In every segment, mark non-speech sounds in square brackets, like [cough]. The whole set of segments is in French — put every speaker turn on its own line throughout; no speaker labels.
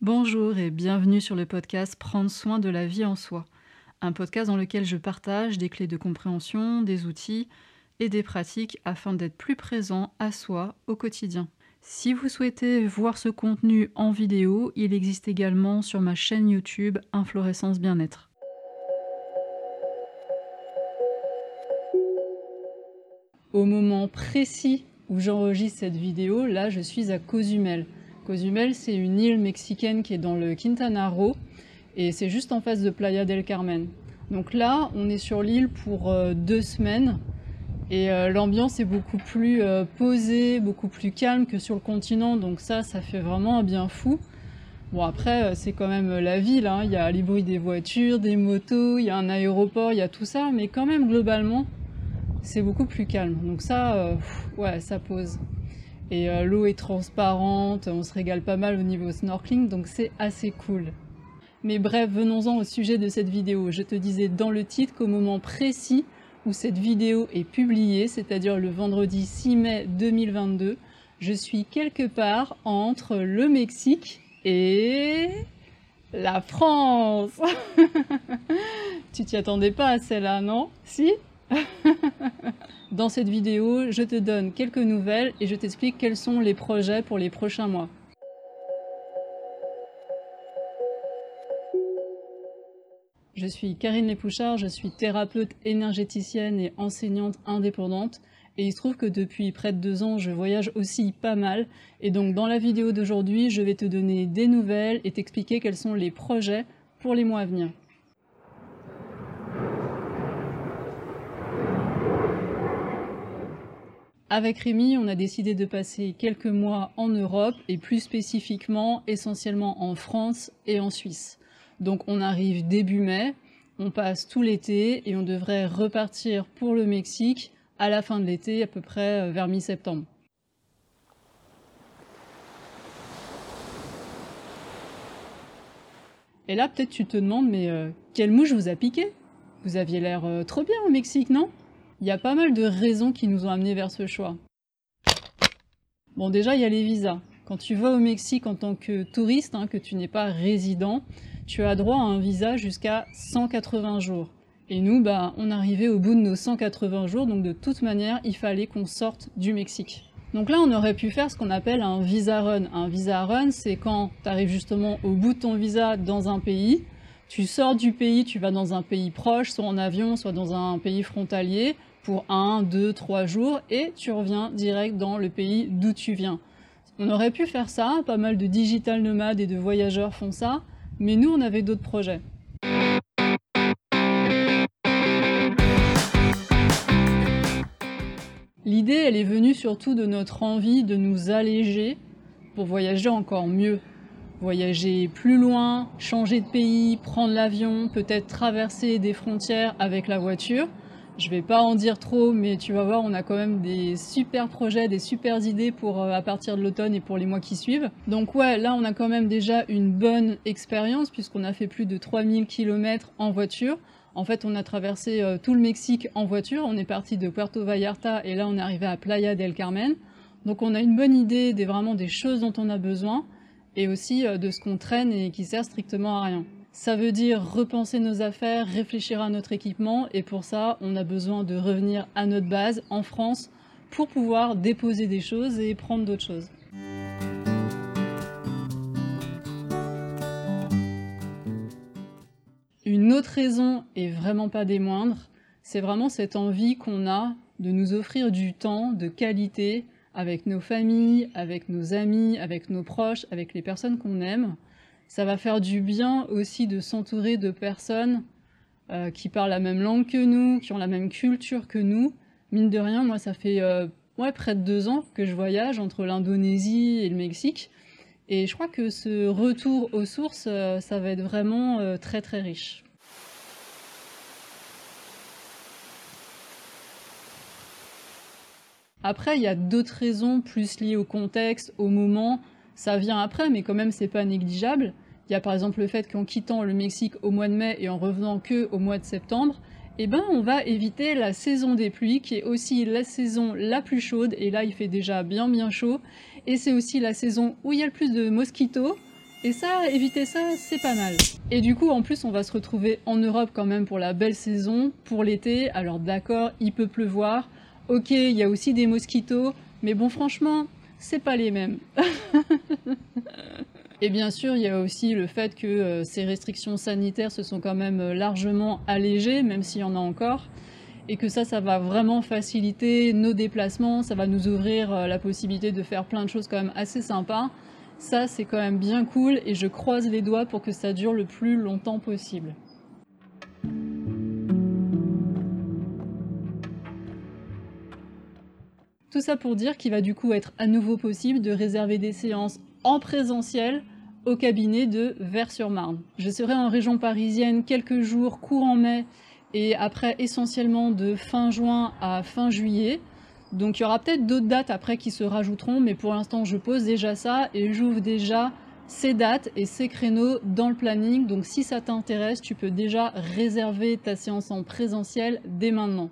Bonjour et bienvenue sur le podcast Prendre soin de la vie en soi, un podcast dans lequel je partage des clés de compréhension, des outils et des pratiques afin d'être plus présent à soi au quotidien. Si vous souhaitez voir ce contenu en vidéo, il existe également sur ma chaîne YouTube Inflorescence Bien-être. Au moment précis où j'enregistre cette vidéo, là je suis à Cozumel. Cozumel, c'est une île mexicaine qui est dans le Quintana Roo et c'est juste en face de Playa del Carmen. Donc là, on est sur l'île pour euh, deux semaines et euh, l'ambiance est beaucoup plus euh, posée, beaucoup plus calme que sur le continent. Donc ça, ça fait vraiment un bien fou. Bon après, c'est quand même la ville. Hein. Il y a les bruits des voitures, des motos, il y a un aéroport, il y a tout ça, mais quand même globalement, c'est beaucoup plus calme. Donc ça, ouais, ça pose et euh, l'eau est transparente, on se régale pas mal au niveau snorkeling, donc c'est assez cool. Mais bref, venons-en au sujet de cette vidéo. Je te disais dans le titre qu'au moment précis où cette vidéo est publiée, c'est-à-dire le vendredi 6 mai 2022, je suis quelque part entre le Mexique et la France. [laughs] tu t'y attendais pas à celle-là, non? Si? [laughs] Dans cette vidéo, je te donne quelques nouvelles et je t'explique quels sont les projets pour les prochains mois. Je suis Karine Lépouchard, je suis thérapeute énergéticienne et enseignante indépendante. Et il se trouve que depuis près de deux ans, je voyage aussi pas mal. Et donc dans la vidéo d'aujourd'hui, je vais te donner des nouvelles et t'expliquer quels sont les projets pour les mois à venir. Avec Rémi, on a décidé de passer quelques mois en Europe et plus spécifiquement essentiellement en France et en Suisse. Donc on arrive début mai, on passe tout l'été et on devrait repartir pour le Mexique à la fin de l'été, à peu près euh, vers mi-septembre. Et là, peut-être tu te demandes, mais euh, quelle mouche vous a piqué? Vous aviez l'air euh, trop bien au Mexique, non? Il y a pas mal de raisons qui nous ont amenés vers ce choix. Bon, déjà, il y a les visas. Quand tu vas au Mexique en tant que touriste, hein, que tu n'es pas résident, tu as droit à un visa jusqu'à 180 jours. Et nous, bah, on arrivait au bout de nos 180 jours, donc de toute manière, il fallait qu'on sorte du Mexique. Donc là, on aurait pu faire ce qu'on appelle un visa run. Un visa run, c'est quand tu arrives justement au bout de ton visa dans un pays, tu sors du pays, tu vas dans un pays proche, soit en avion, soit dans un pays frontalier, pour un, deux, trois jours et tu reviens direct dans le pays d'où tu viens. On aurait pu faire ça, pas mal de digital nomades et de voyageurs font ça, mais nous on avait d'autres projets. L'idée, elle est venue surtout de notre envie de nous alléger pour voyager encore mieux. Voyager plus loin, changer de pays, prendre l'avion, peut-être traverser des frontières avec la voiture. Je vais pas en dire trop, mais tu vas voir, on a quand même des super projets, des super idées pour euh, à partir de l'automne et pour les mois qui suivent. Donc ouais, là on a quand même déjà une bonne expérience puisqu'on a fait plus de 3000 km en voiture. En fait, on a traversé euh, tout le Mexique en voiture. On est parti de Puerto Vallarta et là on est arrivé à Playa del Carmen. Donc on a une bonne idée des vraiment des choses dont on a besoin et aussi euh, de ce qu'on traîne et qui sert strictement à rien. Ça veut dire repenser nos affaires, réfléchir à notre équipement et pour ça, on a besoin de revenir à notre base en France pour pouvoir déposer des choses et prendre d'autres choses. Une autre raison, et vraiment pas des moindres, c'est vraiment cette envie qu'on a de nous offrir du temps de qualité avec nos familles, avec nos amis, avec nos proches, avec les personnes qu'on aime, ça va faire du bien aussi de s'entourer de personnes euh, qui parlent la même langue que nous, qui ont la même culture que nous. Mine de rien, moi, ça fait euh, près de deux ans que je voyage entre l'Indonésie et le Mexique. Et je crois que ce retour aux sources, euh, ça va être vraiment très très riche. Après, il y a d'autres raisons plus liées au contexte, au moment, ça vient après, mais quand même, c'est pas négligeable. Il y a par exemple le fait qu'en quittant le Mexique au mois de mai et en revenant que au mois de septembre, eh ben, on va éviter la saison des pluies, qui est aussi la saison la plus chaude, et là il fait déjà bien bien chaud, et c'est aussi la saison où il y a le plus de mosquitos, Et ça, éviter ça, c'est pas mal. Et du coup, en plus, on va se retrouver en Europe quand même pour la belle saison, pour l'été. Alors d'accord, il peut pleuvoir. Ok, il y a aussi des mosquitos. Mais bon, franchement, c'est pas les mêmes. [laughs] Et bien sûr, il y a aussi le fait que euh, ces restrictions sanitaires se sont quand même euh, largement allégées, même s'il y en a encore, et que ça, ça va vraiment faciliter nos déplacements, ça va nous ouvrir euh, la possibilité de faire plein de choses quand même assez sympas. Ça, c'est quand même bien cool, et je croise les doigts pour que ça dure le plus longtemps possible. Tout ça pour dire qu'il va du coup être à nouveau possible de réserver des séances en présentiel au cabinet de Vers-sur-Marne. Je serai en région parisienne quelques jours courant mai et après essentiellement de fin juin à fin juillet. Donc il y aura peut-être d'autres dates après qui se rajouteront, mais pour l'instant je pose déjà ça et j'ouvre déjà ces dates et ces créneaux dans le planning. Donc si ça t'intéresse, tu peux déjà réserver ta séance en présentiel dès maintenant.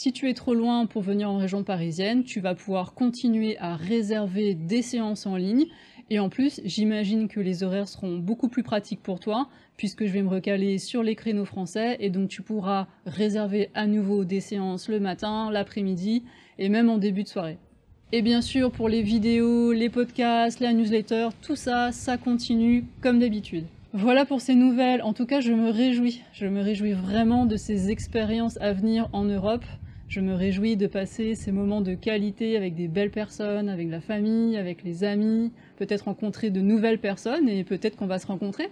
Si tu es trop loin pour venir en région parisienne, tu vas pouvoir continuer à réserver des séances en ligne. Et en plus, j'imagine que les horaires seront beaucoup plus pratiques pour toi, puisque je vais me recaler sur les créneaux français, et donc tu pourras réserver à nouveau des séances le matin, l'après-midi, et même en début de soirée. Et bien sûr, pour les vidéos, les podcasts, la newsletter, tout ça, ça continue comme d'habitude. Voilà pour ces nouvelles. En tout cas, je me réjouis. Je me réjouis vraiment de ces expériences à venir en Europe. Je me réjouis de passer ces moments de qualité avec des belles personnes, avec la famille, avec les amis, peut-être rencontrer de nouvelles personnes et peut-être qu'on va se rencontrer.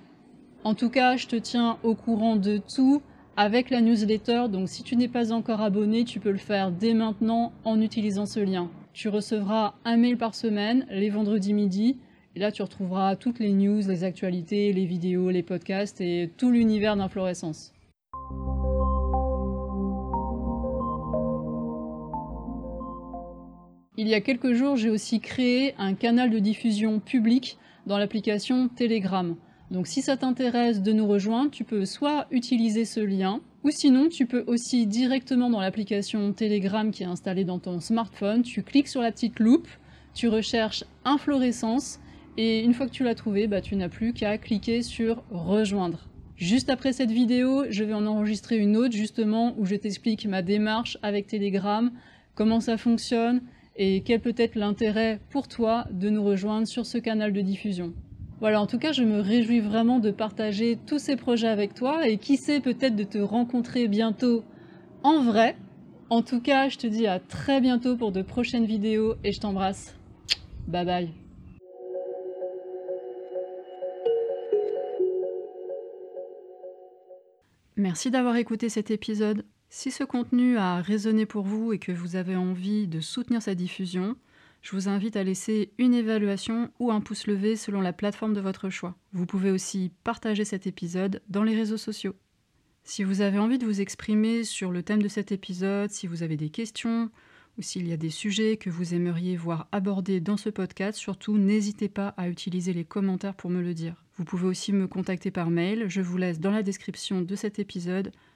En tout cas, je te tiens au courant de tout avec la newsletter, donc si tu n'es pas encore abonné, tu peux le faire dès maintenant en utilisant ce lien. Tu recevras un mail par semaine, les vendredis midi, et là tu retrouveras toutes les news, les actualités, les vidéos, les podcasts et tout l'univers d'inflorescence. Il y a quelques jours, j'ai aussi créé un canal de diffusion public dans l'application Telegram. Donc si ça t'intéresse de nous rejoindre, tu peux soit utiliser ce lien, ou sinon tu peux aussi directement dans l'application Telegram qui est installée dans ton smartphone, tu cliques sur la petite loupe, tu recherches inflorescence, et une fois que tu l'as trouvé, bah, tu n'as plus qu'à cliquer sur rejoindre. Juste après cette vidéo, je vais en enregistrer une autre justement où je t'explique ma démarche avec Telegram, comment ça fonctionne, et quel peut être l'intérêt pour toi de nous rejoindre sur ce canal de diffusion? Voilà, en tout cas, je me réjouis vraiment de partager tous ces projets avec toi et qui sait peut-être de te rencontrer bientôt en vrai. En tout cas, je te dis à très bientôt pour de prochaines vidéos et je t'embrasse. Bye bye. Merci d'avoir écouté cet épisode. Si ce contenu a résonné pour vous et que vous avez envie de soutenir sa diffusion, je vous invite à laisser une évaluation ou un pouce levé selon la plateforme de votre choix. Vous pouvez aussi partager cet épisode dans les réseaux sociaux. Si vous avez envie de vous exprimer sur le thème de cet épisode, si vous avez des questions ou s'il y a des sujets que vous aimeriez voir abordés dans ce podcast, surtout n'hésitez pas à utiliser les commentaires pour me le dire. Vous pouvez aussi me contacter par mail, je vous laisse dans la description de cet épisode